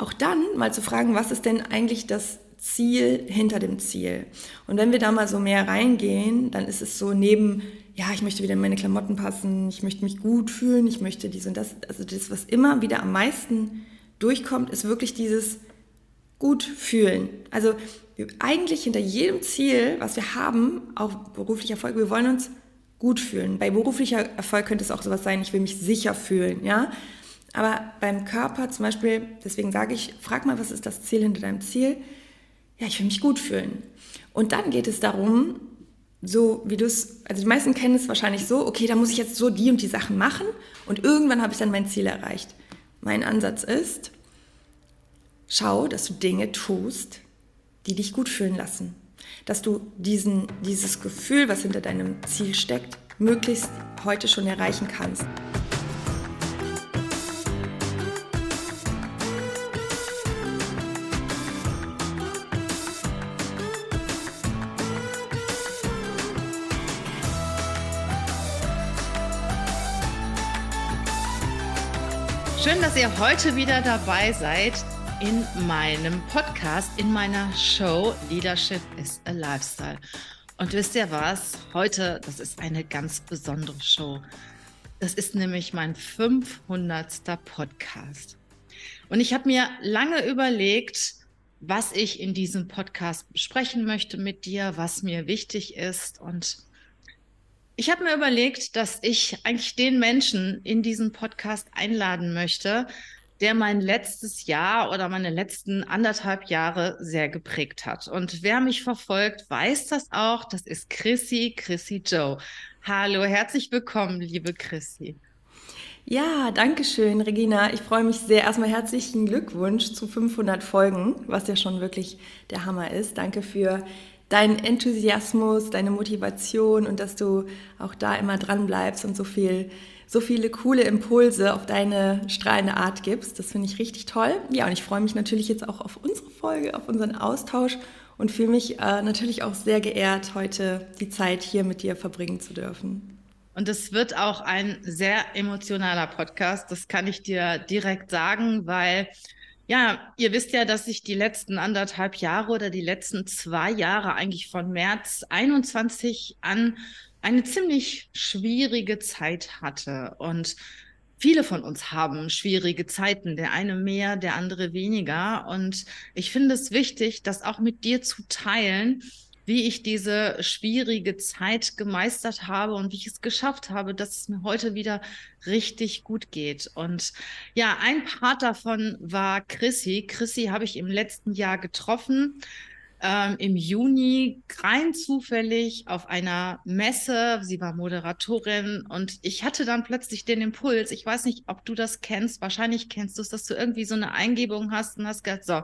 auch dann mal zu fragen, was ist denn eigentlich das Ziel hinter dem Ziel? Und wenn wir da mal so mehr reingehen, dann ist es so neben, ja, ich möchte wieder in meine Klamotten passen, ich möchte mich gut fühlen, ich möchte dies und das. Also das, was immer wieder am meisten durchkommt, ist wirklich dieses gut fühlen. Also eigentlich hinter jedem Ziel, was wir haben, auch beruflicher Erfolg, wir wollen uns gut fühlen. Bei beruflicher Erfolg könnte es auch sowas sein, ich will mich sicher fühlen, ja. Aber beim Körper zum Beispiel, deswegen sage ich, frag mal, was ist das Ziel hinter deinem Ziel? Ja, ich will mich gut fühlen. Und dann geht es darum, so wie du es, also die meisten kennen es wahrscheinlich so, okay, da muss ich jetzt so die und die Sachen machen und irgendwann habe ich dann mein Ziel erreicht. Mein Ansatz ist, schau, dass du Dinge tust, die dich gut fühlen lassen. Dass du diesen, dieses Gefühl, was hinter deinem Ziel steckt, möglichst heute schon erreichen kannst. Schön, dass ihr heute wieder dabei seid in meinem Podcast, in meiner Show Leadership is a Lifestyle. Und wisst ihr was? Heute, das ist eine ganz besondere Show. Das ist nämlich mein 500. Podcast. Und ich habe mir lange überlegt, was ich in diesem Podcast besprechen möchte mit dir, was mir wichtig ist. Und ich habe mir überlegt, dass ich eigentlich den Menschen in diesen Podcast einladen möchte, der mein letztes Jahr oder meine letzten anderthalb Jahre sehr geprägt hat. Und wer mich verfolgt, weiß das auch. Das ist Chrissy, Chrissy Joe. Hallo, herzlich willkommen, liebe Chrissy. Ja, danke schön, Regina. Ich freue mich sehr. Erstmal herzlichen Glückwunsch zu 500 Folgen, was ja schon wirklich der Hammer ist. Danke für deinen Enthusiasmus, deine Motivation und dass du auch da immer dran bleibst und so viel so viele coole Impulse auf deine strahlende Art gibst. Das finde ich richtig toll. Ja, und ich freue mich natürlich jetzt auch auf unsere Folge, auf unseren Austausch und fühle mich äh, natürlich auch sehr geehrt, heute die Zeit hier mit dir verbringen zu dürfen. Und es wird auch ein sehr emotionaler Podcast, das kann ich dir direkt sagen, weil ja, ihr wisst ja, dass ich die letzten anderthalb Jahre oder die letzten zwei Jahre eigentlich von März 21 an eine ziemlich schwierige Zeit hatte. Und viele von uns haben schwierige Zeiten, der eine mehr, der andere weniger. Und ich finde es wichtig, das auch mit dir zu teilen, wie ich diese schwierige Zeit gemeistert habe und wie ich es geschafft habe, dass es mir heute wieder richtig gut geht. Und ja, ein Part davon war Chrissy. Chrissy habe ich im letzten Jahr getroffen ähm, im Juni rein zufällig auf einer Messe. Sie war Moderatorin und ich hatte dann plötzlich den Impuls. Ich weiß nicht, ob du das kennst. Wahrscheinlich kennst du es, dass du irgendwie so eine Eingebung hast und hast gesagt, so,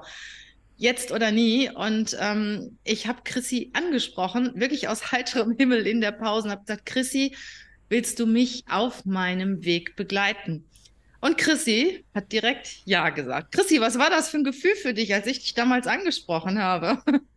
jetzt oder nie. Und ähm, ich habe Chrissy angesprochen, wirklich aus heiterem Himmel in der Pause und habe gesagt, Chrissy, willst du mich auf meinem Weg begleiten? Und Chrissy hat direkt Ja gesagt. Chrissy, was war das für ein Gefühl für dich, als ich dich damals angesprochen habe?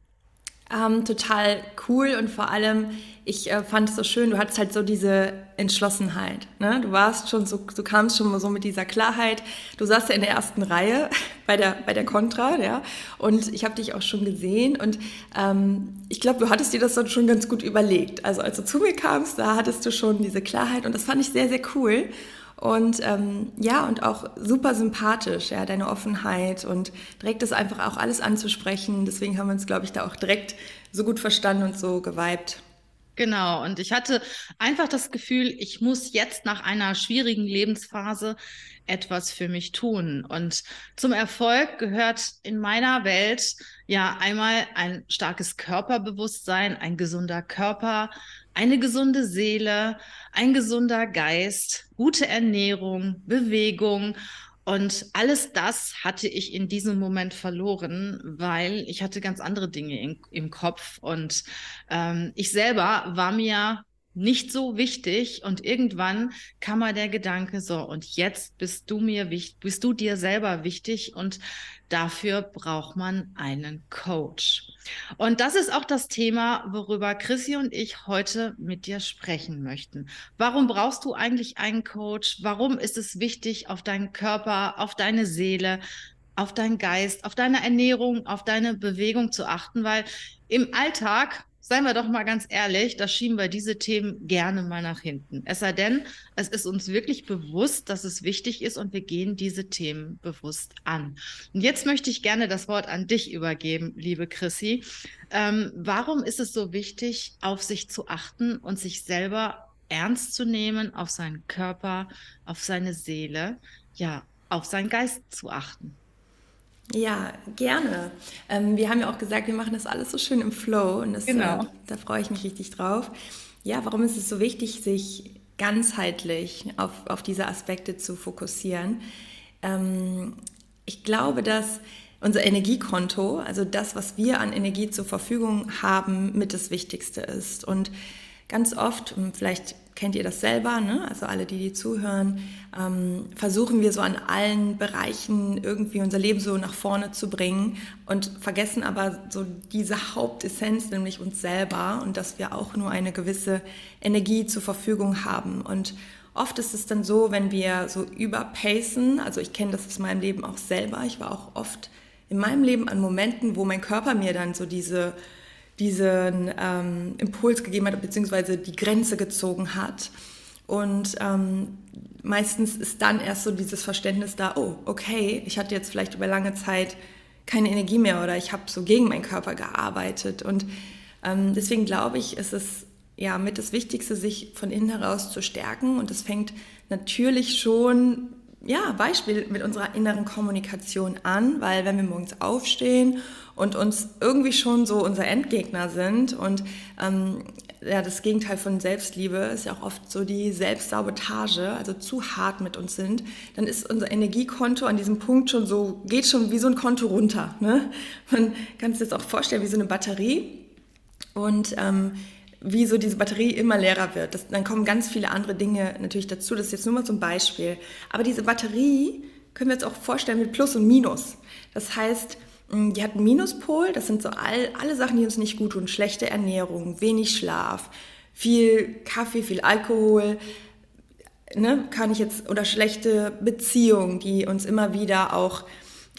Ähm, total cool und vor allem, ich äh, fand es so schön, du hattest halt so diese Entschlossenheit. Ne? Du warst schon so, du kamst schon mal so mit dieser Klarheit. Du saßt ja in der ersten Reihe bei der, bei der Contra, ja. Und ich habe dich auch schon gesehen und ähm, ich glaube, du hattest dir das dann schon ganz gut überlegt. Also als du zu mir kamst, da hattest du schon diese Klarheit und das fand ich sehr, sehr cool. Und ähm, ja, und auch super sympathisch, ja, deine Offenheit und direkt das einfach auch alles anzusprechen. Deswegen haben wir uns, glaube ich, da auch direkt so gut verstanden und so geweibt. Genau, und ich hatte einfach das Gefühl, ich muss jetzt nach einer schwierigen Lebensphase etwas für mich tun. Und zum Erfolg gehört in meiner Welt ja einmal ein starkes Körperbewusstsein, ein gesunder Körper, eine gesunde Seele, ein gesunder Geist, gute Ernährung, Bewegung. Und alles das hatte ich in diesem Moment verloren, weil ich hatte ganz andere Dinge in, im Kopf. Und ähm, ich selber war mir nicht so wichtig und irgendwann kam mal der Gedanke so und jetzt bist du mir wichtig, bist du dir selber wichtig und dafür braucht man einen Coach. Und das ist auch das Thema, worüber Chrissy und ich heute mit dir sprechen möchten. Warum brauchst du eigentlich einen Coach? Warum ist es wichtig, auf deinen Körper, auf deine Seele, auf deinen Geist, auf deine Ernährung, auf deine Bewegung zu achten, weil im Alltag seien wir doch mal ganz ehrlich, da schieben wir diese Themen gerne mal nach hinten. Es sei denn, es ist uns wirklich bewusst, dass es wichtig ist und wir gehen diese Themen bewusst an. Und jetzt möchte ich gerne das Wort an dich übergeben, liebe Chrissy. Ähm, warum ist es so wichtig, auf sich zu achten und sich selber ernst zu nehmen, auf seinen Körper, auf seine Seele, ja, auf seinen Geist zu achten? Ja, gerne. Ähm, wir haben ja auch gesagt, wir machen das alles so schön im Flow und das, genau. äh, da freue ich mich richtig drauf. Ja, warum ist es so wichtig, sich ganzheitlich auf, auf diese Aspekte zu fokussieren? Ähm, ich glaube, dass unser Energiekonto, also das, was wir an Energie zur Verfügung haben, mit das Wichtigste ist. Und ganz oft, vielleicht kennt ihr das selber, ne? also alle, die, die zuhören, ähm, versuchen wir so an allen Bereichen irgendwie unser Leben so nach vorne zu bringen und vergessen aber so diese Hauptessenz, nämlich uns selber und dass wir auch nur eine gewisse Energie zur Verfügung haben. Und oft ist es dann so, wenn wir so überpacen, also ich kenne das aus meinem Leben auch selber, ich war auch oft in meinem Leben an Momenten, wo mein Körper mir dann so diese diesen ähm, Impuls gegeben hat, beziehungsweise die Grenze gezogen hat. Und ähm, meistens ist dann erst so dieses Verständnis da, oh, okay, ich hatte jetzt vielleicht über lange Zeit keine Energie mehr oder ich habe so gegen meinen Körper gearbeitet. Und ähm, deswegen glaube ich, ist es ja mit das Wichtigste, sich von innen heraus zu stärken. Und das fängt natürlich schon, ja, Beispiel mit unserer inneren Kommunikation an, weil wenn wir morgens aufstehen und uns irgendwie schon so unser Endgegner sind. Und ähm, ja, das Gegenteil von Selbstliebe ist ja auch oft so die Selbstsabotage, also zu hart mit uns sind, dann ist unser Energiekonto an diesem Punkt schon so, geht schon wie so ein Konto runter. Ne? Man kann sich das auch vorstellen wie so eine Batterie. Und ähm, wie so diese Batterie immer leerer wird. Das, dann kommen ganz viele andere Dinge natürlich dazu. Das ist jetzt nur mal zum Beispiel. Aber diese Batterie können wir uns auch vorstellen mit Plus und Minus. Das heißt, die hat einen Minuspol, das sind so all, alle Sachen, die uns nicht gut tun. Schlechte Ernährung, wenig Schlaf, viel Kaffee, viel Alkohol, ne, kann ich jetzt, oder schlechte Beziehungen, die uns immer wieder auch,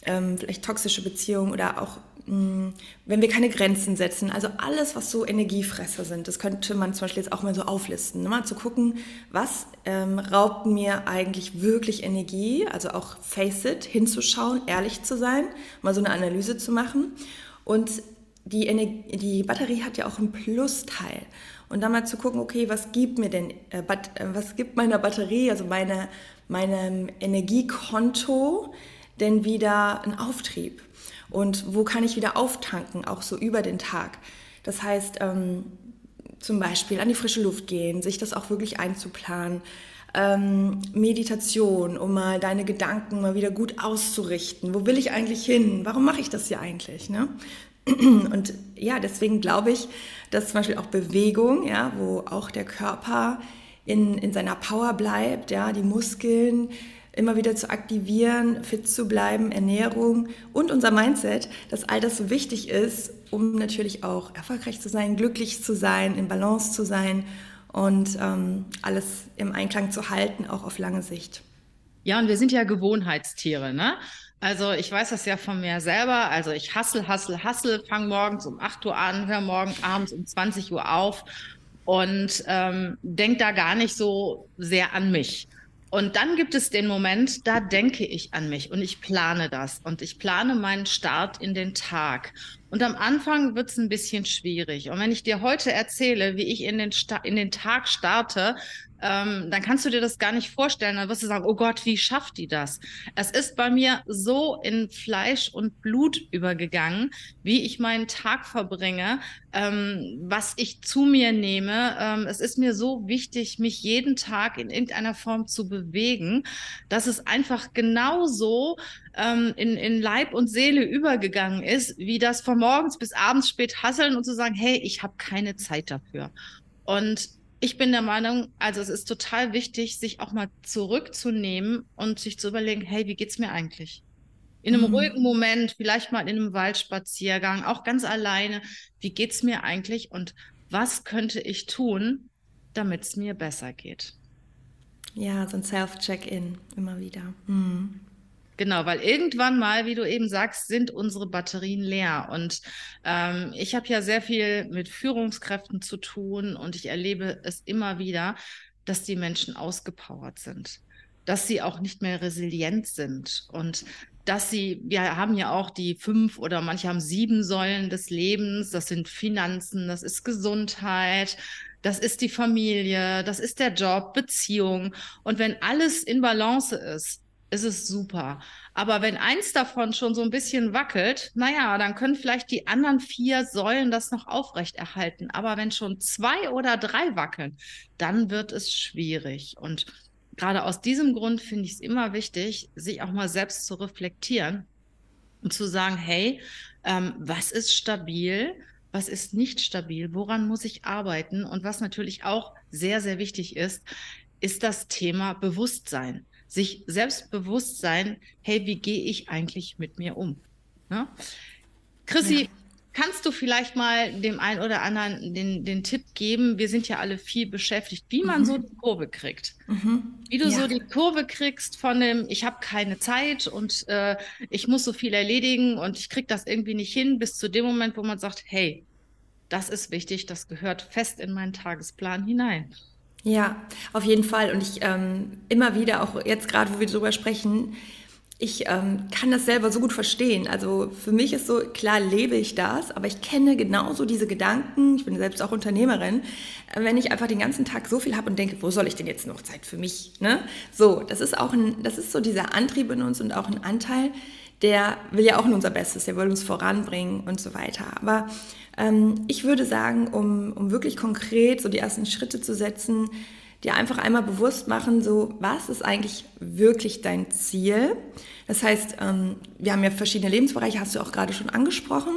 ähm, vielleicht toxische Beziehungen oder auch wenn wir keine Grenzen setzen, also alles, was so Energiefresser sind, das könnte man zum Beispiel jetzt auch mal so auflisten, ne? mal zu gucken, was ähm, raubt mir eigentlich wirklich Energie, also auch Face It, hinzuschauen, ehrlich zu sein, mal so eine Analyse zu machen und die, Energie, die Batterie hat ja auch einen Plusteil und dann mal zu gucken, okay, was gibt mir denn, äh, äh, was gibt meiner Batterie, also meine, meinem Energiekonto denn wieder einen Auftrieb? Und wo kann ich wieder auftanken, auch so über den Tag. Das heißt, ähm, zum Beispiel an die frische Luft gehen, sich das auch wirklich einzuplanen. Ähm, Meditation, um mal deine Gedanken mal wieder gut auszurichten. Wo will ich eigentlich hin? Warum mache ich das hier eigentlich? Ne? Und ja, deswegen glaube ich, dass zum Beispiel auch Bewegung, ja, wo auch der Körper in, in seiner Power bleibt, ja, die Muskeln, immer wieder zu aktivieren, fit zu bleiben, Ernährung und unser Mindset, dass all das so wichtig ist, um natürlich auch erfolgreich zu sein, glücklich zu sein, in Balance zu sein und ähm, alles im Einklang zu halten, auch auf lange Sicht. Ja, und wir sind ja Gewohnheitstiere, ne? Also ich weiß das ja von mir selber. Also ich hassel, hassel, hassel, fange morgens um 8 Uhr an, höre morgen abends um 20 Uhr auf und ähm, denke da gar nicht so sehr an mich. Und dann gibt es den Moment, da denke ich an mich und ich plane das und ich plane meinen Start in den Tag. Und am Anfang wird es ein bisschen schwierig. Und wenn ich dir heute erzähle, wie ich in den, Sta in den Tag starte, ähm, dann kannst du dir das gar nicht vorstellen. Dann wirst du sagen, oh Gott, wie schafft die das? Es ist bei mir so in Fleisch und Blut übergegangen, wie ich meinen Tag verbringe, ähm, was ich zu mir nehme. Ähm, es ist mir so wichtig, mich jeden Tag in irgendeiner Form zu bewegen, dass es einfach genauso ähm, in, in Leib und Seele übergegangen ist, wie das von morgens bis abends spät hasseln und zu sagen, hey, ich habe keine Zeit dafür. Und ich bin der Meinung, also es ist total wichtig, sich auch mal zurückzunehmen und sich zu überlegen, hey, wie geht's mir eigentlich? In einem mhm. ruhigen Moment, vielleicht mal in einem Waldspaziergang, auch ganz alleine, wie geht's mir eigentlich und was könnte ich tun, damit es mir besser geht? Ja, so ein Self-Check-in immer wieder. Mhm. Genau, weil irgendwann mal, wie du eben sagst, sind unsere Batterien leer. Und ähm, ich habe ja sehr viel mit Führungskräften zu tun und ich erlebe es immer wieder, dass die Menschen ausgepowert sind, dass sie auch nicht mehr resilient sind und dass sie, wir haben ja auch die fünf oder manche haben sieben Säulen des Lebens, das sind Finanzen, das ist Gesundheit, das ist die Familie, das ist der Job, Beziehung. Und wenn alles in Balance ist, ist es super. Aber wenn eins davon schon so ein bisschen wackelt, naja, dann können vielleicht die anderen vier Säulen das noch aufrechterhalten. Aber wenn schon zwei oder drei wackeln, dann wird es schwierig. Und gerade aus diesem Grund finde ich es immer wichtig, sich auch mal selbst zu reflektieren und zu sagen, hey, ähm, was ist stabil? Was ist nicht stabil? Woran muss ich arbeiten? Und was natürlich auch sehr, sehr wichtig ist, ist das Thema Bewusstsein sich selbstbewusst sein, hey, wie gehe ich eigentlich mit mir um? Ja? Chrissy, ja. kannst du vielleicht mal dem einen oder anderen den, den Tipp geben? Wir sind ja alle viel beschäftigt, wie man mhm. so die Kurve kriegt. Mhm. Wie du ja. so die Kurve kriegst von dem, ich habe keine Zeit und äh, ich muss so viel erledigen und ich kriege das irgendwie nicht hin, bis zu dem Moment, wo man sagt, hey, das ist wichtig, das gehört fest in meinen Tagesplan hinein. Ja, auf jeden Fall. Und ich ähm, immer wieder, auch jetzt gerade, wo wir darüber sprechen, ich ähm, kann das selber so gut verstehen. Also für mich ist so, klar lebe ich das, aber ich kenne genauso diese Gedanken, ich bin selbst auch Unternehmerin, äh, wenn ich einfach den ganzen Tag so viel habe und denke, wo soll ich denn jetzt noch Zeit für mich? Ne? So, das ist auch ein, das ist so dieser Antrieb in uns und auch ein Anteil, der will ja auch nur unser Bestes, der will uns voranbringen und so weiter. Aber ähm, ich würde sagen, um, um wirklich konkret so die ersten Schritte zu setzen, dir einfach einmal bewusst machen, so was ist eigentlich wirklich dein Ziel? Das heißt, ähm, wir haben ja verschiedene Lebensbereiche, hast du auch gerade schon angesprochen.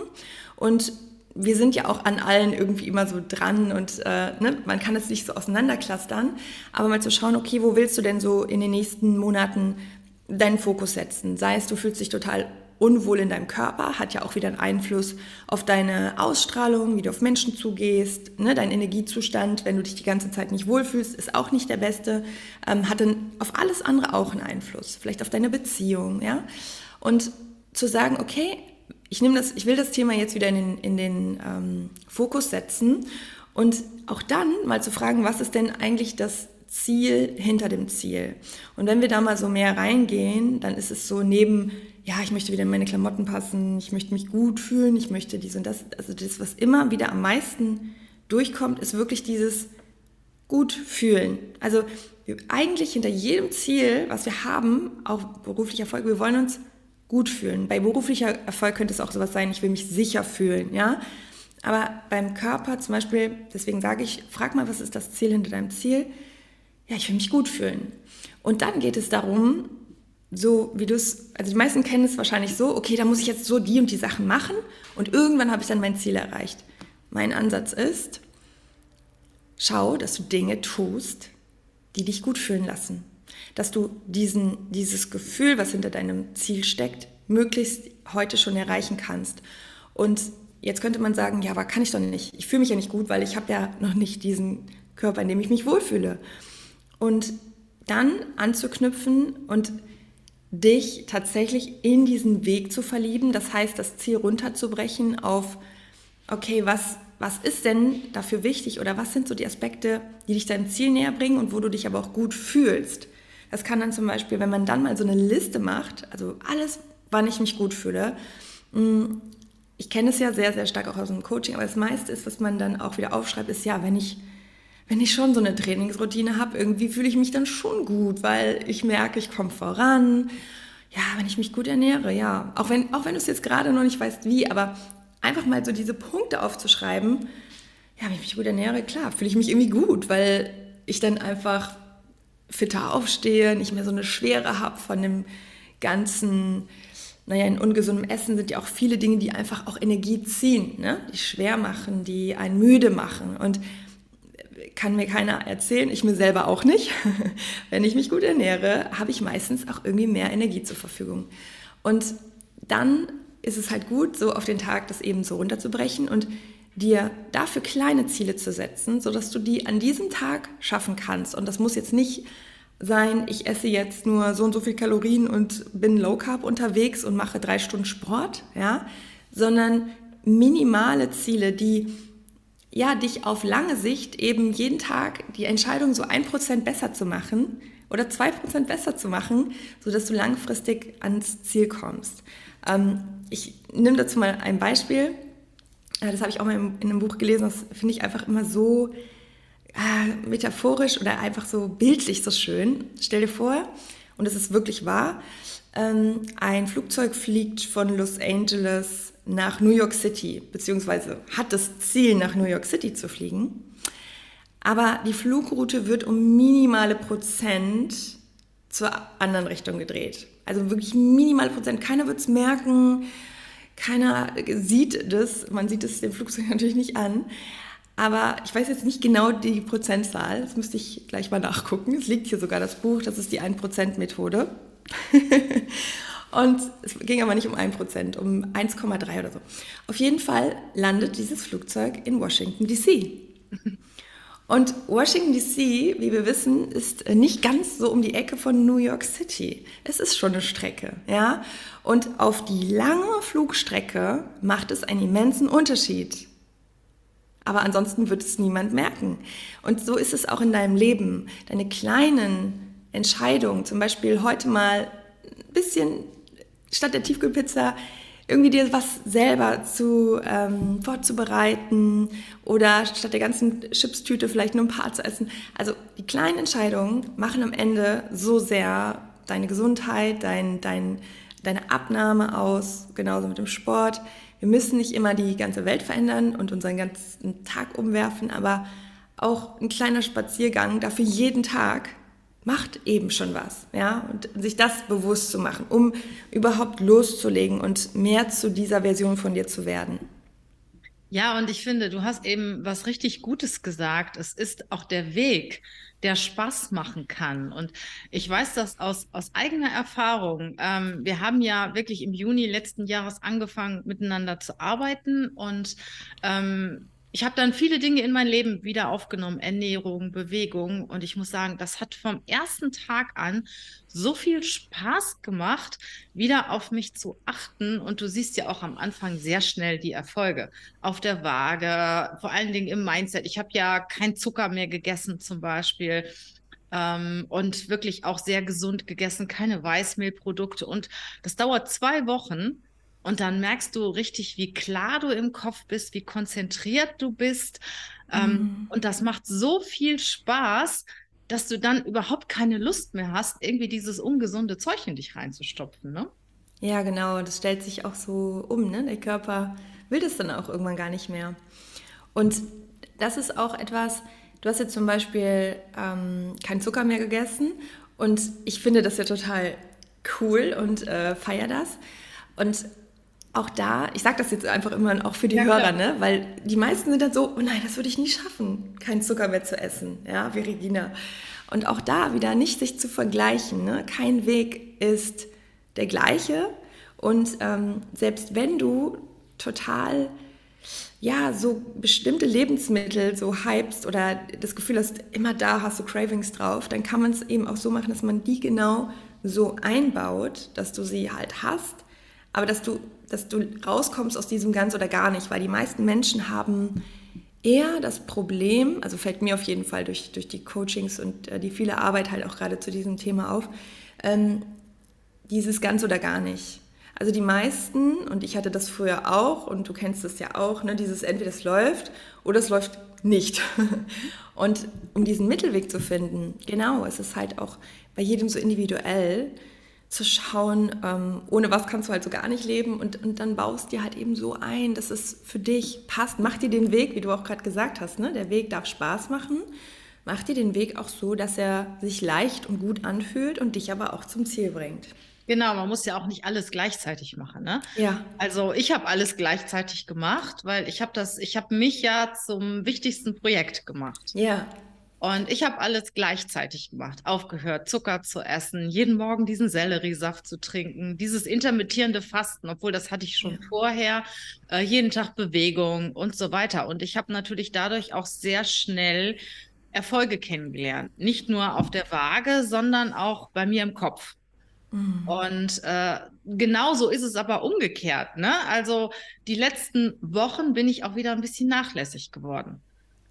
Und wir sind ja auch an allen irgendwie immer so dran und äh, ne, man kann es nicht so auseinanderklustern, aber mal zu schauen, okay, wo willst du denn so in den nächsten Monaten deinen Fokus setzen? Sei es, du fühlst dich total unwohl in deinem Körper, hat ja auch wieder einen Einfluss auf deine Ausstrahlung, wie du auf Menschen zugehst, ne, dein Energiezustand, wenn du dich die ganze Zeit nicht wohlfühlst, ist auch nicht der beste, ähm, hat dann auf alles andere auch einen Einfluss, vielleicht auf deine Beziehung, ja. Und zu sagen, okay, ich das, ich will das Thema jetzt wieder in den, in den ähm, Fokus setzen und auch dann mal zu fragen, was ist denn eigentlich das Ziel hinter dem Ziel? Und wenn wir da mal so mehr reingehen, dann ist es so neben ja, ich möchte wieder in meine Klamotten passen, ich möchte mich gut fühlen, ich möchte dies und das. Also das, was immer wieder am meisten durchkommt, ist wirklich dieses gut fühlen. Also eigentlich hinter jedem Ziel, was wir haben, auch beruflicher Erfolg, wir wollen uns gut fühlen. Bei beruflicher Erfolg könnte es auch sowas sein, ich will mich sicher fühlen, ja. Aber beim Körper zum Beispiel, deswegen sage ich, frag mal, was ist das Ziel hinter deinem Ziel? Ja, ich will mich gut fühlen. Und dann geht es darum, so wie du es, also die meisten kennen es wahrscheinlich so, okay, da muss ich jetzt so die und die Sachen machen und irgendwann habe ich dann mein Ziel erreicht. Mein Ansatz ist, schau, dass du Dinge tust, die dich gut fühlen lassen. Dass du diesen, dieses Gefühl, was hinter deinem Ziel steckt, möglichst heute schon erreichen kannst. Und jetzt könnte man sagen, ja, aber kann ich doch nicht. Ich fühle mich ja nicht gut, weil ich habe ja noch nicht diesen Körper, in dem ich mich wohlfühle. Und dann anzuknüpfen und dich tatsächlich in diesen Weg zu verlieben. Das heißt, das Ziel runterzubrechen auf, okay, was, was ist denn dafür wichtig oder was sind so die Aspekte, die dich deinem Ziel näher bringen und wo du dich aber auch gut fühlst. Das kann dann zum Beispiel, wenn man dann mal so eine Liste macht, also alles, wann ich mich gut fühle. Mm, ich kenne es ja sehr, sehr stark auch aus dem Coaching, aber das meiste ist, was man dann auch wieder aufschreibt, ist ja, wenn ich wenn ich schon so eine Trainingsroutine habe, irgendwie fühle ich mich dann schon gut, weil ich merke, ich komme voran. Ja, wenn ich mich gut ernähre, ja. Auch wenn, auch wenn du es jetzt gerade noch nicht weißt, wie, aber einfach mal so diese Punkte aufzuschreiben, ja, wenn ich mich gut ernähre, klar, fühle ich mich irgendwie gut, weil ich dann einfach fitter aufstehe, nicht mehr so eine Schwere habe von dem ganzen, naja, in ungesundem Essen sind ja auch viele Dinge, die einfach auch Energie ziehen, ne? die schwer machen, die einen müde machen. Und kann mir keiner erzählen, ich mir selber auch nicht. Wenn ich mich gut ernähre, habe ich meistens auch irgendwie mehr Energie zur Verfügung. Und dann ist es halt gut, so auf den Tag das eben so runterzubrechen und dir dafür kleine Ziele zu setzen, sodass du die an diesem Tag schaffen kannst. Und das muss jetzt nicht sein, ich esse jetzt nur so und so viel Kalorien und bin low carb unterwegs und mache drei Stunden Sport, ja, sondern minimale Ziele, die ja dich auf lange Sicht eben jeden Tag die Entscheidung so ein Prozent besser zu machen oder zwei Prozent besser zu machen, sodass du langfristig ans Ziel kommst. Ähm, ich nehme dazu mal ein Beispiel. Das habe ich auch mal in einem Buch gelesen. Das finde ich einfach immer so äh, metaphorisch oder einfach so bildlich so schön. Stell dir vor, und es ist wirklich wahr, ähm, ein Flugzeug fliegt von Los Angeles nach New York City, beziehungsweise hat das Ziel, nach New York City zu fliegen. Aber die Flugroute wird um minimale Prozent zur anderen Richtung gedreht. Also wirklich minimale Prozent. Keiner wird es merken, keiner sieht das. Man sieht es dem Flugzeug natürlich nicht an. Aber ich weiß jetzt nicht genau die Prozentzahl. Das müsste ich gleich mal nachgucken. Es liegt hier sogar das Buch. Das ist die 1%-Methode. Und es ging aber nicht um 1%, um 1,3 oder so. Auf jeden Fall landet dieses Flugzeug in Washington, DC. Und Washington, DC, wie wir wissen, ist nicht ganz so um die Ecke von New York City. Es ist schon eine Strecke, ja. Und auf die lange Flugstrecke macht es einen immensen Unterschied, aber ansonsten wird es niemand merken. Und so ist es auch in deinem Leben. Deine kleinen Entscheidungen, zum Beispiel heute mal ein bisschen statt der Tiefkühlpizza irgendwie dir was selber zu ähm, vorzubereiten oder statt der ganzen Chipstüte vielleicht nur ein paar zu essen. Also die kleinen Entscheidungen machen am Ende so sehr deine Gesundheit, dein, dein, deine Abnahme aus, genauso mit dem Sport. Wir müssen nicht immer die ganze Welt verändern und unseren ganzen Tag umwerfen, aber auch ein kleiner Spaziergang dafür jeden Tag macht eben schon was, ja, und sich das bewusst zu machen, um überhaupt loszulegen und mehr zu dieser Version von dir zu werden. Ja, und ich finde, du hast eben was richtig Gutes gesagt. Es ist auch der Weg, der Spaß machen kann. Und ich weiß das aus, aus eigener Erfahrung. Ähm, wir haben ja wirklich im Juni letzten Jahres angefangen, miteinander zu arbeiten und ähm, ich habe dann viele Dinge in mein Leben wieder aufgenommen, Ernährung, Bewegung. Und ich muss sagen, das hat vom ersten Tag an so viel Spaß gemacht, wieder auf mich zu achten. Und du siehst ja auch am Anfang sehr schnell die Erfolge auf der Waage, vor allen Dingen im Mindset. Ich habe ja kein Zucker mehr gegessen zum Beispiel. Ähm, und wirklich auch sehr gesund gegessen, keine Weißmehlprodukte. Und das dauert zwei Wochen. Und dann merkst du richtig, wie klar du im Kopf bist, wie konzentriert du bist. Ähm, mhm. und das macht so viel Spaß, dass du dann überhaupt keine Lust mehr hast, irgendwie dieses ungesunde Zeug in dich reinzustopfen, ne? Ja, genau. Das stellt sich auch so um, ne? Der Körper will das dann auch irgendwann gar nicht mehr. Und das ist auch etwas, du hast jetzt zum Beispiel ähm, keinen Zucker mehr gegessen und ich finde das ja total cool und äh, feier das. Und auch da, ich sage das jetzt einfach immer auch für die ja, Hörer, ne? weil die meisten sind dann so, oh nein, das würde ich nie schaffen, keinen Zucker mehr zu essen, ja, wie Regina. Und auch da wieder nicht sich zu vergleichen. Ne? Kein Weg ist der gleiche. Und ähm, selbst wenn du total, ja, so bestimmte Lebensmittel so hypst oder das Gefühl hast, immer da hast du Cravings drauf, dann kann man es eben auch so machen, dass man die genau so einbaut, dass du sie halt hast, aber dass du dass du rauskommst aus diesem ganz oder gar nicht, weil die meisten Menschen haben eher das Problem, also fällt mir auf jeden Fall durch, durch die Coachings und äh, die viele Arbeit halt auch gerade zu diesem Thema auf, ähm, dieses ganz oder gar nicht. Also die meisten, und ich hatte das früher auch, und du kennst es ja auch, ne, dieses entweder es läuft oder es läuft nicht. Und um diesen Mittelweg zu finden, genau, es ist halt auch bei jedem so individuell, zu schauen, ähm, ohne was kannst du halt so gar nicht leben und, und dann baust dir halt eben so ein, dass es für dich passt. Mach dir den Weg, wie du auch gerade gesagt hast, ne? der Weg darf Spaß machen. Mach dir den Weg auch so, dass er sich leicht und gut anfühlt und dich aber auch zum Ziel bringt. Genau, man muss ja auch nicht alles gleichzeitig machen, ne? Ja. Also ich habe alles gleichzeitig gemacht, weil ich habe das, ich habe mich ja zum wichtigsten Projekt gemacht. Ja. Und ich habe alles gleichzeitig gemacht. Aufgehört, Zucker zu essen, jeden Morgen diesen Selleriesaft zu trinken, dieses intermittierende Fasten, obwohl das hatte ich schon ja. vorher, äh, jeden Tag Bewegung und so weiter. Und ich habe natürlich dadurch auch sehr schnell Erfolge kennengelernt. Nicht nur auf der Waage, sondern auch bei mir im Kopf. Mhm. Und äh, genauso ist es aber umgekehrt. Ne? Also die letzten Wochen bin ich auch wieder ein bisschen nachlässig geworden.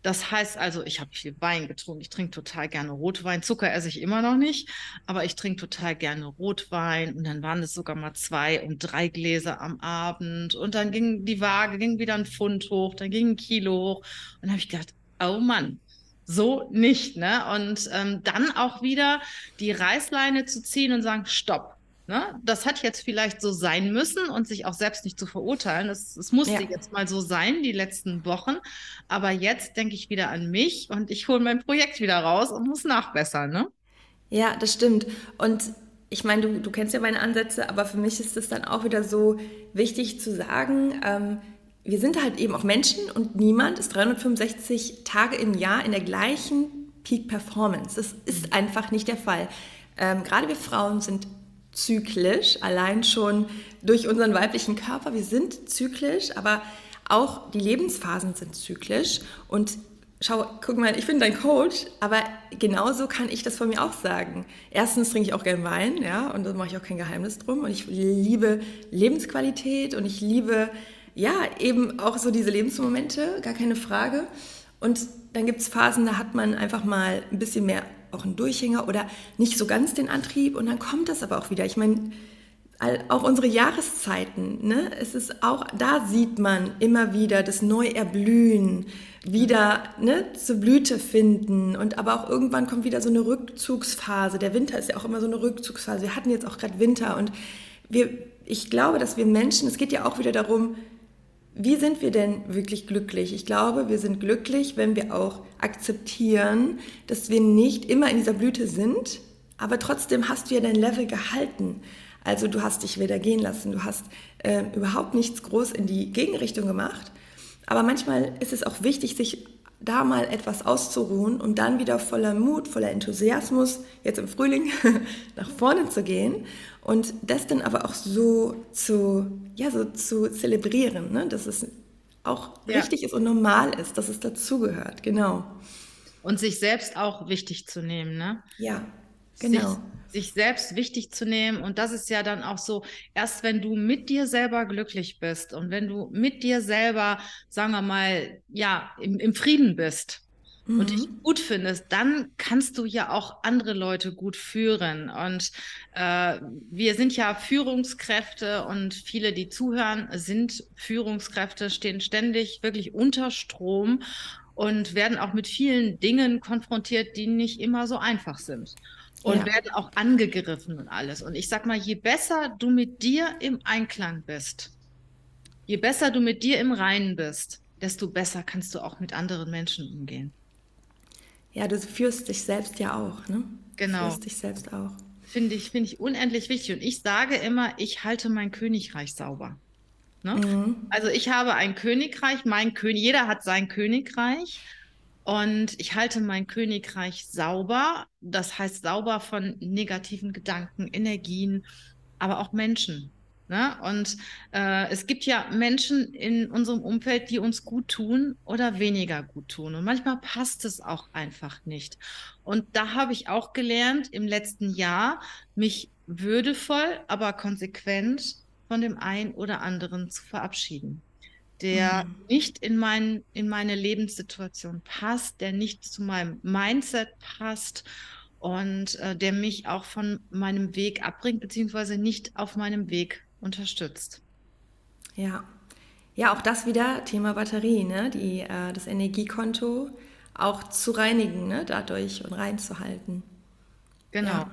Das heißt also, ich habe viel Wein getrunken. Ich trinke total gerne Rotwein. Zucker esse ich immer noch nicht, aber ich trinke total gerne Rotwein. Und dann waren es sogar mal zwei und drei Gläser am Abend. Und dann ging die Waage, ging wieder ein Pfund hoch, dann ging ein Kilo hoch. Und dann habe ich gedacht, oh Mann, so nicht. Ne? Und ähm, dann auch wieder die Reißleine zu ziehen und sagen, stopp. Ne? Das hat jetzt vielleicht so sein müssen und sich auch selbst nicht zu verurteilen. Es, es musste ja. jetzt mal so sein, die letzten Wochen. Aber jetzt denke ich wieder an mich und ich hole mein Projekt wieder raus und muss nachbessern. Ne? Ja, das stimmt. Und ich meine, du, du kennst ja meine Ansätze, aber für mich ist es dann auch wieder so wichtig zu sagen, ähm, wir sind halt eben auch Menschen und niemand ist 365 Tage im Jahr in der gleichen Peak Performance. Das ist einfach nicht der Fall. Ähm, gerade wir Frauen sind zyklisch, allein schon durch unseren weiblichen Körper. Wir sind zyklisch, aber auch die Lebensphasen sind zyklisch. Und schau, guck mal, ich bin dein Coach, aber genauso kann ich das von mir auch sagen. Erstens trinke ich auch gern Wein, ja, und da mache ich auch kein Geheimnis drum. Und ich liebe Lebensqualität und ich liebe ja, eben auch so diese Lebensmomente, gar keine Frage. Und dann gibt es Phasen, da hat man einfach mal ein bisschen mehr auch einen Durchhänger oder nicht so ganz den Antrieb und dann kommt das aber auch wieder. Ich meine, auch unsere Jahreszeiten, ne? es ist auch, da sieht man immer wieder das Neuerblühen, wieder ne, zur Blüte finden und aber auch irgendwann kommt wieder so eine Rückzugsphase. Der Winter ist ja auch immer so eine Rückzugsphase. Wir hatten jetzt auch gerade Winter und wir, ich glaube, dass wir Menschen, es geht ja auch wieder darum, wie sind wir denn wirklich glücklich? Ich glaube, wir sind glücklich, wenn wir auch akzeptieren, dass wir nicht immer in dieser Blüte sind, aber trotzdem hast du ja dein Level gehalten. Also du hast dich wieder gehen lassen, du hast äh, überhaupt nichts groß in die Gegenrichtung gemacht. Aber manchmal ist es auch wichtig, sich da mal etwas auszuruhen und dann wieder voller Mut, voller Enthusiasmus, jetzt im Frühling, nach vorne zu gehen und das dann aber auch so zu, ja, so zu zelebrieren, ne? dass es auch ja. richtig ist und normal ist, dass es dazugehört, genau. Und sich selbst auch wichtig zu nehmen, ne? Ja, genau. Sich, sich selbst wichtig zu nehmen. Und das ist ja dann auch so, erst wenn du mit dir selber glücklich bist und wenn du mit dir selber, sagen wir mal, ja, im, im Frieden bist, mhm. und dich gut findest, dann kannst du ja auch andere Leute gut führen. Und äh, wir sind ja Führungskräfte und viele, die zuhören, sind Führungskräfte, stehen ständig wirklich unter Strom und werden auch mit vielen Dingen konfrontiert, die nicht immer so einfach sind. Und ja. werden auch angegriffen und alles. Und ich sag mal, je besser du mit dir im Einklang bist, je besser du mit dir im Reinen bist, desto besser kannst du auch mit anderen Menschen umgehen. Ja, du führst dich selbst ja auch, ne? Genau. Du führst dich selbst auch. Finde ich, finde ich unendlich wichtig. Und ich sage immer, ich halte mein Königreich sauber. Ne? Mhm. Also ich habe ein Königreich, mein König, jeder hat sein Königreich. Und ich halte mein Königreich sauber. Das heißt sauber von negativen Gedanken, Energien, aber auch Menschen. Ne? Und äh, es gibt ja Menschen in unserem Umfeld, die uns gut tun oder weniger gut tun. Und manchmal passt es auch einfach nicht. Und da habe ich auch gelernt, im letzten Jahr mich würdevoll, aber konsequent von dem einen oder anderen zu verabschieden der mhm. nicht in, mein, in meine Lebenssituation passt, der nicht zu meinem Mindset passt und äh, der mich auch von meinem Weg abbringt, beziehungsweise nicht auf meinem Weg unterstützt. Ja. Ja, auch das wieder Thema Batterie, ne? Die, äh, das Energiekonto auch zu reinigen, ne? dadurch und reinzuhalten. Genau. Ja.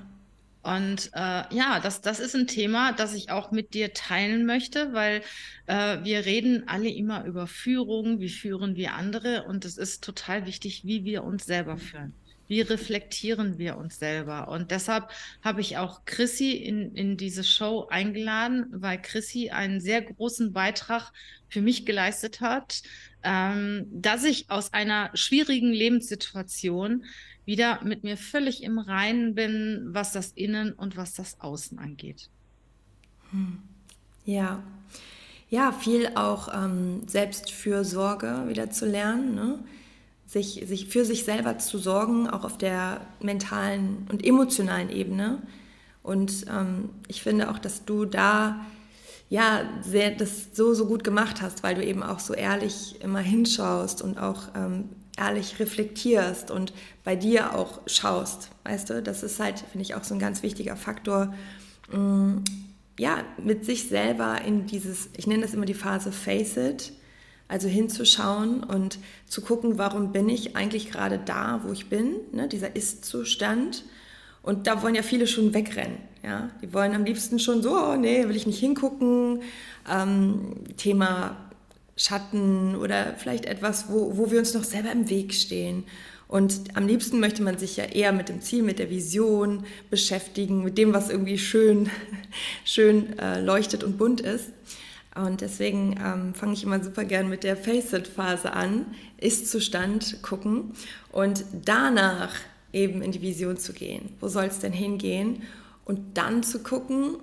Und äh, ja, das, das ist ein Thema, das ich auch mit dir teilen möchte, weil äh, wir reden alle immer über Führung, wie führen wir andere und es ist total wichtig, wie wir uns selber führen wie reflektieren wir uns selber? Und deshalb habe ich auch Chrissy in, in diese Show eingeladen, weil Chrissy einen sehr großen Beitrag für mich geleistet hat, ähm, dass ich aus einer schwierigen Lebenssituation wieder mit mir völlig im Reinen bin, was das Innen und was das Außen angeht. Hm. Ja. Ja, viel auch ähm, Selbstfürsorge wieder zu lernen. Ne? Sich, sich für sich selber zu sorgen, auch auf der mentalen und emotionalen Ebene. Und ähm, ich finde auch, dass du da ja sehr, das so, so gut gemacht hast, weil du eben auch so ehrlich immer hinschaust und auch ähm, ehrlich reflektierst und bei dir auch schaust. Weißt du, das ist halt, finde ich, auch so ein ganz wichtiger Faktor. Ähm, ja, mit sich selber in dieses, ich nenne das immer die Phase Face It, also hinzuschauen und zu gucken, warum bin ich eigentlich gerade da, wo ich bin, ne, dieser Ist-Zustand. Und da wollen ja viele schon wegrennen. Ja? Die wollen am liebsten schon so, oh, nee, will ich nicht hingucken. Ähm, Thema Schatten oder vielleicht etwas, wo, wo wir uns noch selber im Weg stehen. Und am liebsten möchte man sich ja eher mit dem Ziel, mit der Vision beschäftigen, mit dem, was irgendwie schön, schön äh, leuchtet und bunt ist. Und deswegen ähm, fange ich immer super gern mit der Face-It-Phase an, Ist-Zustand gucken und danach eben in die Vision zu gehen. Wo soll es denn hingehen? Und dann zu gucken,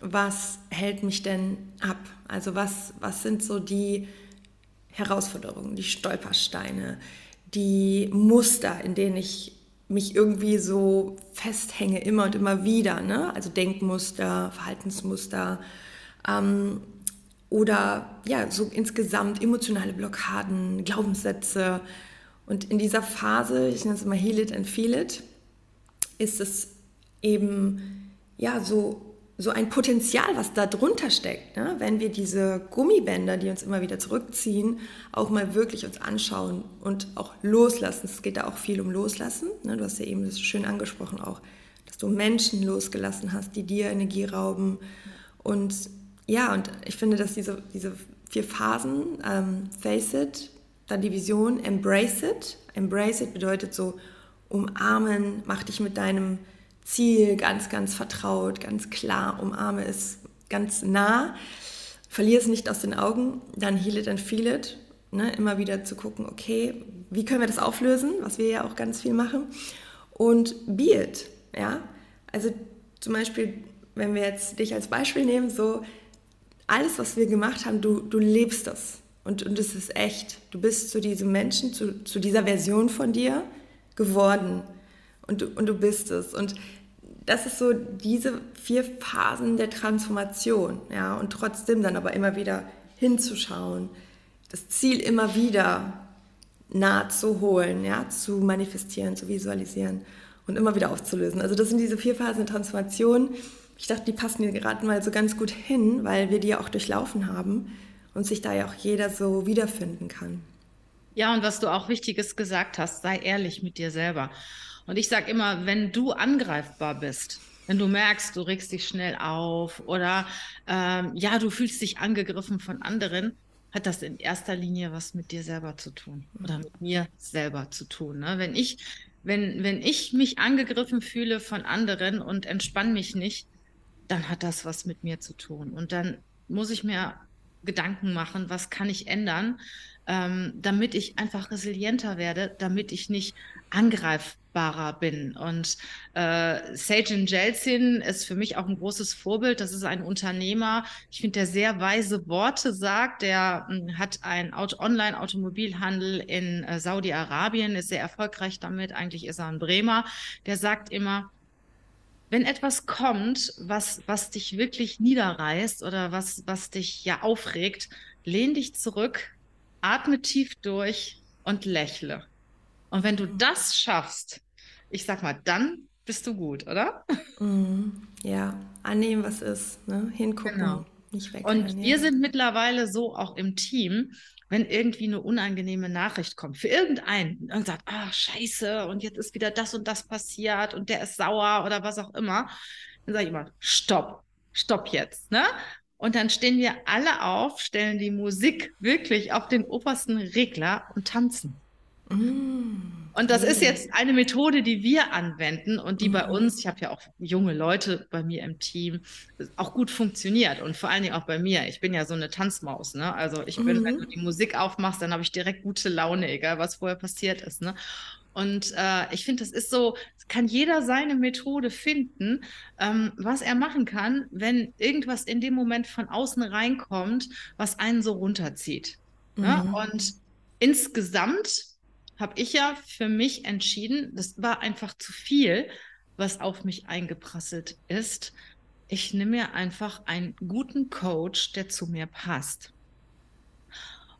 was hält mich denn ab? Also was, was sind so die Herausforderungen, die Stolpersteine, die Muster, in denen ich mich irgendwie so festhänge, immer und immer wieder. Ne? Also Denkmuster, Verhaltensmuster ähm, oder ja, so insgesamt emotionale Blockaden, Glaubenssätze. Und in dieser Phase, ich nenne es immer Heal It and Feel It, ist es eben ja so so ein Potenzial, was da drunter steckt, ne? wenn wir diese Gummibänder, die uns immer wieder zurückziehen, auch mal wirklich uns anschauen und auch loslassen. Es geht da auch viel um Loslassen. Ne? Du hast ja eben das schön angesprochen auch, dass du Menschen losgelassen hast, die dir Energie rauben. Und ja, und ich finde, dass diese, diese vier Phasen, ähm, Face It, dann die Vision, Embrace It. Embrace It bedeutet so umarmen, mach dich mit deinem Ziel ganz, ganz vertraut, ganz klar, umarme es ganz nah, verliere es nicht aus den Augen, dann heal it and feel it. Ne? Immer wieder zu gucken, okay, wie können wir das auflösen, was wir ja auch ganz viel machen. Und be it, ja. Also zum Beispiel, wenn wir jetzt dich als Beispiel nehmen, so alles, was wir gemacht haben, du, du lebst das. Und, und es ist echt. Du bist zu diesem Menschen, zu, zu dieser Version von dir geworden und du, und du bist es. Und das ist so diese vier Phasen der Transformation, ja, und trotzdem dann aber immer wieder hinzuschauen, das Ziel immer wieder nah zu holen, ja, zu manifestieren, zu visualisieren und immer wieder aufzulösen. Also das sind diese vier Phasen der Transformation. Ich dachte, die passen hier gerade mal so ganz gut hin, weil wir die ja auch durchlaufen haben und sich da ja auch jeder so wiederfinden kann. Ja, und was du auch Wichtiges gesagt hast, sei ehrlich mit dir selber. Und ich sage immer, wenn du angreifbar bist, wenn du merkst, du regst dich schnell auf oder ähm, ja, du fühlst dich angegriffen von anderen, hat das in erster Linie was mit dir selber zu tun oder mit mir selber zu tun. Ne? Wenn ich, wenn, wenn ich mich angegriffen fühle von anderen und entspanne mich nicht, dann hat das was mit mir zu tun. Und dann muss ich mir Gedanken machen, was kann ich ändern, ähm, damit ich einfach resilienter werde, damit ich nicht angreifbarer bin. Und äh, Sajin Jelzin ist für mich auch ein großes Vorbild. Das ist ein Unternehmer, ich finde, der sehr weise Worte sagt. Der äh, hat einen Online-Automobilhandel in äh, Saudi-Arabien, ist sehr erfolgreich damit. Eigentlich ist er ein Bremer. Der sagt immer, wenn etwas kommt, was, was dich wirklich niederreißt oder was, was dich ja aufregt, lehn dich zurück, atme tief durch und lächle. Und wenn du mhm. das schaffst, ich sag mal, dann bist du gut, oder? Mm, ja, annehmen, was ist, ne? hingucken, genau. Nicht weg. Und wir sind mittlerweile so auch im Team, wenn irgendwie eine unangenehme Nachricht kommt für irgendeinen und sagt, ah, scheiße, und jetzt ist wieder das und das passiert und der ist sauer oder was auch immer, dann sage ich immer, stopp, stopp jetzt, ne? Und dann stehen wir alle auf, stellen die Musik wirklich auf den obersten Regler und tanzen. Und das ist jetzt eine Methode, die wir anwenden und die bei mm. uns, ich habe ja auch junge Leute bei mir im Team, auch gut funktioniert und vor allen Dingen auch bei mir. Ich bin ja so eine Tanzmaus, ne? Also ich bin, mhm. wenn du die Musik aufmachst, dann habe ich direkt gute Laune, egal was vorher passiert ist, ne? Und äh, ich finde, das ist so, kann jeder seine Methode finden, ähm, was er machen kann, wenn irgendwas in dem Moment von außen reinkommt, was einen so runterzieht. Ne? Mhm. Ja? Und insgesamt habe ich ja für mich entschieden, das war einfach zu viel, was auf mich eingeprasselt ist. Ich nehme mir einfach einen guten Coach, der zu mir passt.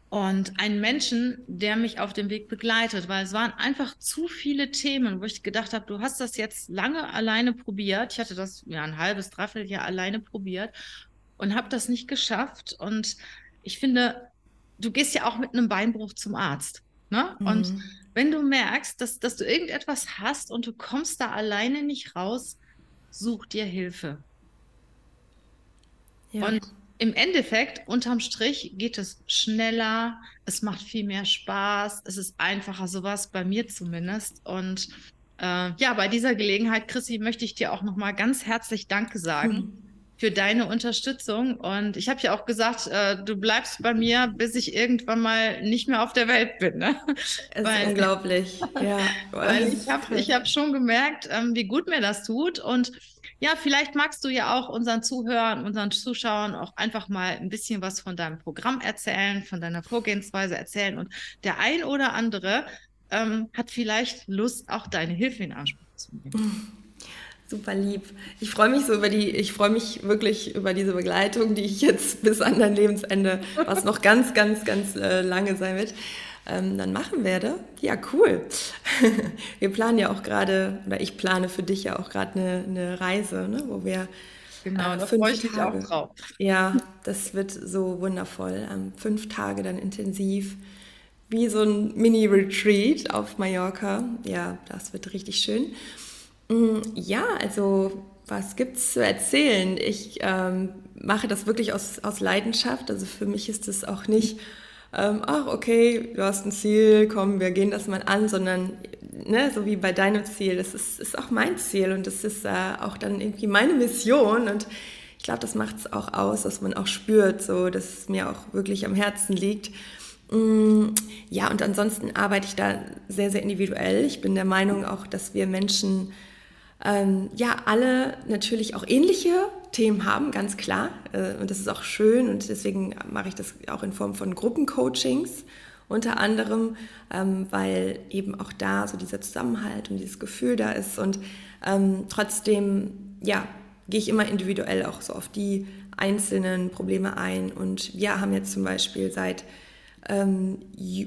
Und einen Menschen, der mich auf dem Weg begleitet, weil es waren einfach zu viele Themen, wo ich gedacht habe, du hast das jetzt lange alleine probiert. Ich hatte das ja ein halbes, dreiviertel Jahr alleine probiert und habe das nicht geschafft. Und ich finde, du gehst ja auch mit einem Beinbruch zum Arzt. Ne? Mhm. Und wenn du merkst, dass, dass du irgendetwas hast und du kommst da alleine nicht raus, such dir Hilfe. Ja. Und im Endeffekt, unterm Strich, geht es schneller, es macht viel mehr Spaß, es ist einfacher, sowas bei mir zumindest. Und äh, ja, bei dieser Gelegenheit, Chrissy, möchte ich dir auch nochmal ganz herzlich Danke sagen. Mhm für deine Unterstützung. Und ich habe ja auch gesagt, äh, du bleibst bei mir, bis ich irgendwann mal nicht mehr auf der Welt bin. Ne? Es weil, ist unglaublich. ja. Weil ich habe ich hab schon gemerkt, ähm, wie gut mir das tut. Und ja, vielleicht magst du ja auch unseren Zuhörern, unseren Zuschauern auch einfach mal ein bisschen was von deinem Programm erzählen, von deiner Vorgehensweise erzählen. Und der ein oder andere ähm, hat vielleicht Lust, auch deine Hilfe in Anspruch zu nehmen. Super lieb. Ich freue mich so über die, ich freue mich wirklich über diese Begleitung, die ich jetzt bis an dein Lebensende, was noch ganz, ganz, ganz äh, lange sein wird, ähm, dann machen werde. Ja, cool. wir planen ja auch gerade, oder ich plane für dich ja auch gerade eine, eine Reise, ne, wo wir Genau, äh, da freue ich mich auch drauf. Ja, das wird so wundervoll. Ähm, fünf Tage dann intensiv, wie so ein Mini-Retreat auf Mallorca. Ja, das wird richtig schön. Mm, ja, also was gibt es zu erzählen? Ich ähm, mache das wirklich aus, aus Leidenschaft. Also für mich ist es auch nicht, ähm, ach okay, du hast ein Ziel, komm, wir gehen das mal an, sondern ne, so wie bei deinem Ziel, das ist, ist auch mein Ziel und das ist äh, auch dann irgendwie meine Mission und ich glaube, das macht es auch aus, dass man auch spürt, so dass es mir auch wirklich am Herzen liegt. Mm, ja, und ansonsten arbeite ich da sehr, sehr individuell. Ich bin der Meinung auch, dass wir Menschen ähm, ja, alle natürlich auch ähnliche Themen haben, ganz klar. Äh, und das ist auch schön und deswegen mache ich das auch in Form von Gruppencoachings unter anderem, ähm, weil eben auch da so dieser Zusammenhalt und dieses Gefühl da ist. Und ähm, trotzdem, ja, gehe ich immer individuell auch so auf die einzelnen Probleme ein. Und wir haben jetzt zum Beispiel seit ähm,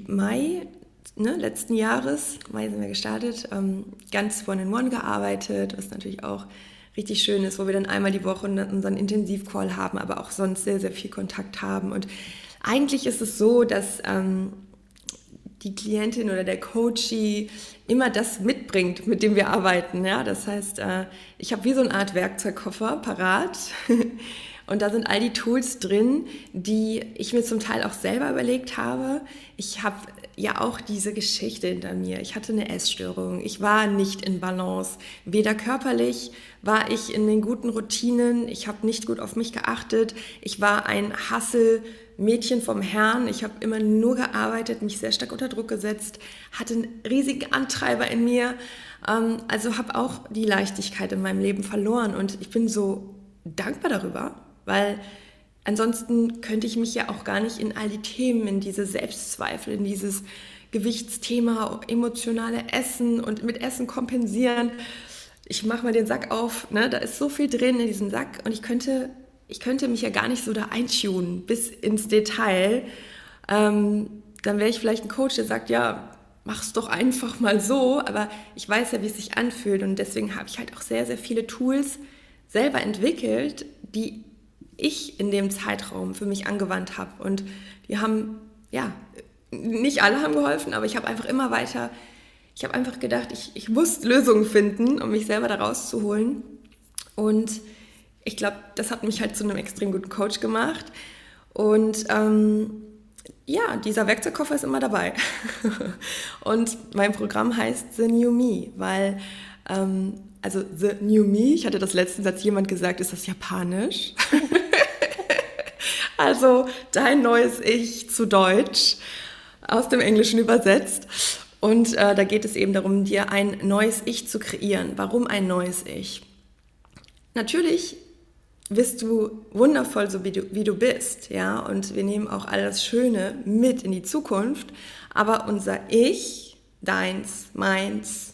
Mai ne, letzten Jahres, Mai sind wir gestartet, ähm, ganz One-in-One gearbeitet, was natürlich auch richtig schön ist, wo wir dann einmal die Woche unseren Intensivcall haben, aber auch sonst sehr, sehr viel Kontakt haben. Und eigentlich ist es so, dass ähm, die Klientin oder der Coachie immer das mitbringt, mit dem wir arbeiten. Ja? Das heißt, äh, ich habe wie so eine Art Werkzeugkoffer parat. Und da sind all die Tools drin, die ich mir zum Teil auch selber überlegt habe. Ich habe ja auch diese Geschichte hinter mir. Ich hatte eine Essstörung. Ich war nicht in Balance. Weder körperlich war ich in den guten Routinen. Ich habe nicht gut auf mich geachtet. Ich war ein Hassel. Mädchen vom Herrn. Ich habe immer nur gearbeitet, mich sehr stark unter Druck gesetzt, hatte einen riesigen Antreiber in mir. Ähm, also habe auch die Leichtigkeit in meinem Leben verloren und ich bin so dankbar darüber, weil Ansonsten könnte ich mich ja auch gar nicht in all die Themen, in diese Selbstzweifel, in dieses Gewichtsthema, emotionale Essen und mit Essen kompensieren. Ich mache mal den Sack auf, ne? da ist so viel drin in diesem Sack und ich könnte, ich könnte mich ja gar nicht so da eintunen bis ins Detail. Ähm, dann wäre ich vielleicht ein Coach, der sagt, ja, mach's doch einfach mal so, aber ich weiß ja, wie es sich anfühlt und deswegen habe ich halt auch sehr, sehr viele Tools selber entwickelt, die ich in dem Zeitraum für mich angewandt habe. Und die haben, ja, nicht alle haben geholfen, aber ich habe einfach immer weiter, ich habe einfach gedacht, ich, ich muss Lösungen finden, um mich selber da rauszuholen. Und ich glaube, das hat mich halt zu einem extrem guten Coach gemacht. Und ähm, ja, dieser Werkzeugkoffer ist immer dabei. und mein Programm heißt The New Me, weil ähm, also The New Me, ich hatte das letzten Satz jemand gesagt, ist das japanisch? also dein neues Ich zu Deutsch, aus dem Englischen übersetzt. Und äh, da geht es eben darum, dir ein neues Ich zu kreieren. Warum ein neues Ich? Natürlich bist du wundervoll, so wie du, wie du bist, ja, und wir nehmen auch all das Schöne mit in die Zukunft, aber unser Ich deins, meins,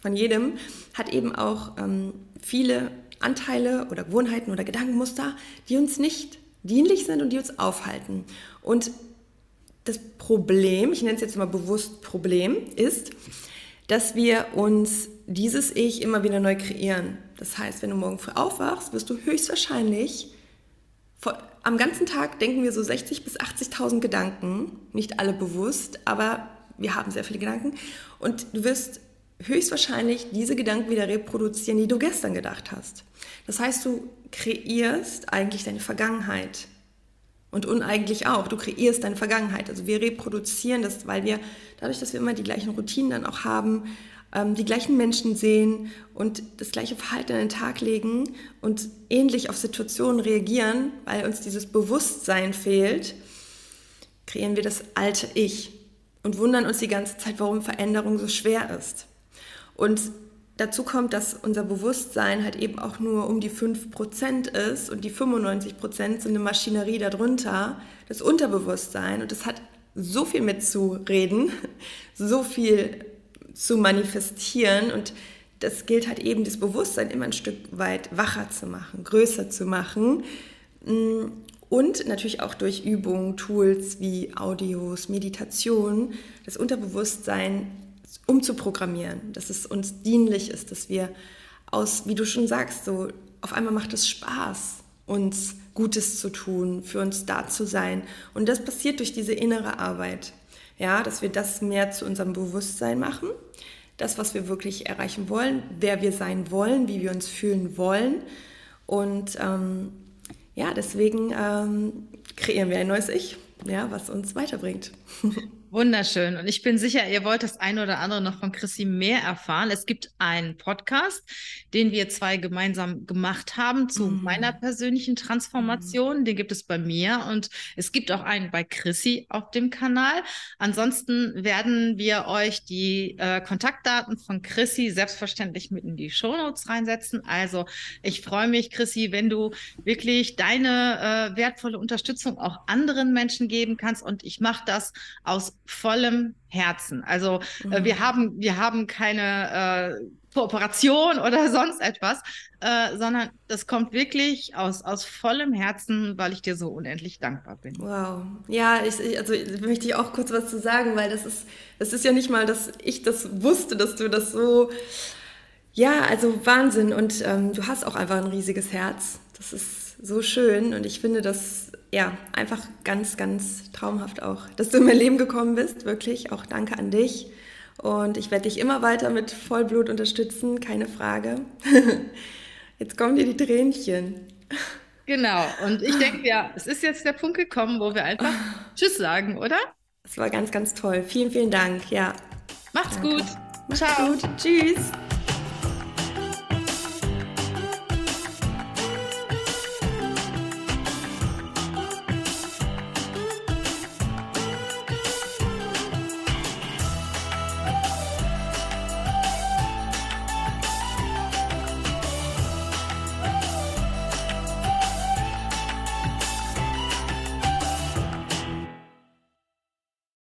von jedem, hat eben auch ähm, viele Anteile oder Gewohnheiten oder Gedankenmuster, die uns nicht dienlich sind und die uns aufhalten. Und das Problem, ich nenne es jetzt mal bewusst Problem, ist, dass wir uns dieses Ich immer wieder neu kreieren. Das heißt, wenn du morgen früh aufwachst, wirst du höchstwahrscheinlich vor, am ganzen Tag denken wir so 60 bis 80.000 Gedanken, nicht alle bewusst, aber wir haben sehr viele Gedanken und du wirst höchstwahrscheinlich diese Gedanken wieder reproduzieren, die du gestern gedacht hast. Das heißt, du kreierst eigentlich deine Vergangenheit. Und uneigentlich auch. Du kreierst deine Vergangenheit. Also wir reproduzieren das, weil wir, dadurch, dass wir immer die gleichen Routinen dann auch haben, ähm, die gleichen Menschen sehen und das gleiche Verhalten an den Tag legen und ähnlich auf Situationen reagieren, weil uns dieses Bewusstsein fehlt, kreieren wir das alte Ich und wundern uns die ganze Zeit, warum Veränderung so schwer ist. Und dazu kommt, dass unser Bewusstsein halt eben auch nur um die 5% ist und die 95% sind eine Maschinerie darunter, das Unterbewusstsein. Und das hat so viel mitzureden, so viel zu manifestieren und das gilt halt eben, das Bewusstsein immer ein Stück weit wacher zu machen, größer zu machen mm, und natürlich auch durch Übungen, Tools wie Audios, Meditation, das Unterbewusstsein umzuprogrammieren, dass es uns dienlich ist, dass wir aus, wie du schon sagst, so auf einmal macht es Spaß, uns Gutes zu tun, für uns da zu sein. Und das passiert durch diese innere Arbeit. Ja, dass wir das mehr zu unserem Bewusstsein machen, das, was wir wirklich erreichen wollen, wer wir sein wollen, wie wir uns fühlen wollen. Und ähm, ja, deswegen ähm, kreieren wir ein neues Ich, ja, was uns weiterbringt. Wunderschön. Und ich bin sicher, ihr wollt das eine oder andere noch von Chrissy mehr erfahren. Es gibt einen Podcast, den wir zwei gemeinsam gemacht haben zu mhm. meiner persönlichen Transformation. Mhm. Den gibt es bei mir und es gibt auch einen bei Chrissy auf dem Kanal. Ansonsten werden wir euch die äh, Kontaktdaten von Chrissy selbstverständlich mit in die Shownotes reinsetzen. Also ich freue mich, Chrissy, wenn du wirklich deine äh, wertvolle Unterstützung auch anderen Menschen geben kannst. Und ich mache das aus vollem Herzen. Also äh, mhm. äh, wir haben wir haben keine äh, Kooperation oder sonst etwas, äh, sondern das kommt wirklich aus, aus vollem Herzen, weil ich dir so unendlich dankbar bin. Wow. Ja, ich, also möchte ich auch kurz was zu sagen, weil das ist, das ist ja nicht mal, dass ich das wusste, dass du das so, ja, also Wahnsinn. Und ähm, du hast auch einfach ein riesiges Herz. Das ist so schön und ich finde das ja, einfach ganz, ganz traumhaft auch, dass du in mein Leben gekommen bist, wirklich. Auch danke an dich. Und ich werde dich immer weiter mit Vollblut unterstützen, keine Frage. Jetzt kommen dir die Tränchen. Genau, und ich denke, ja, es ist jetzt der Punkt gekommen, wo wir einfach Tschüss sagen, oder? Es war ganz, ganz toll. Vielen, vielen Dank, ja. Macht's Danke. gut. Macht's Ciao. Gut. Tschüss.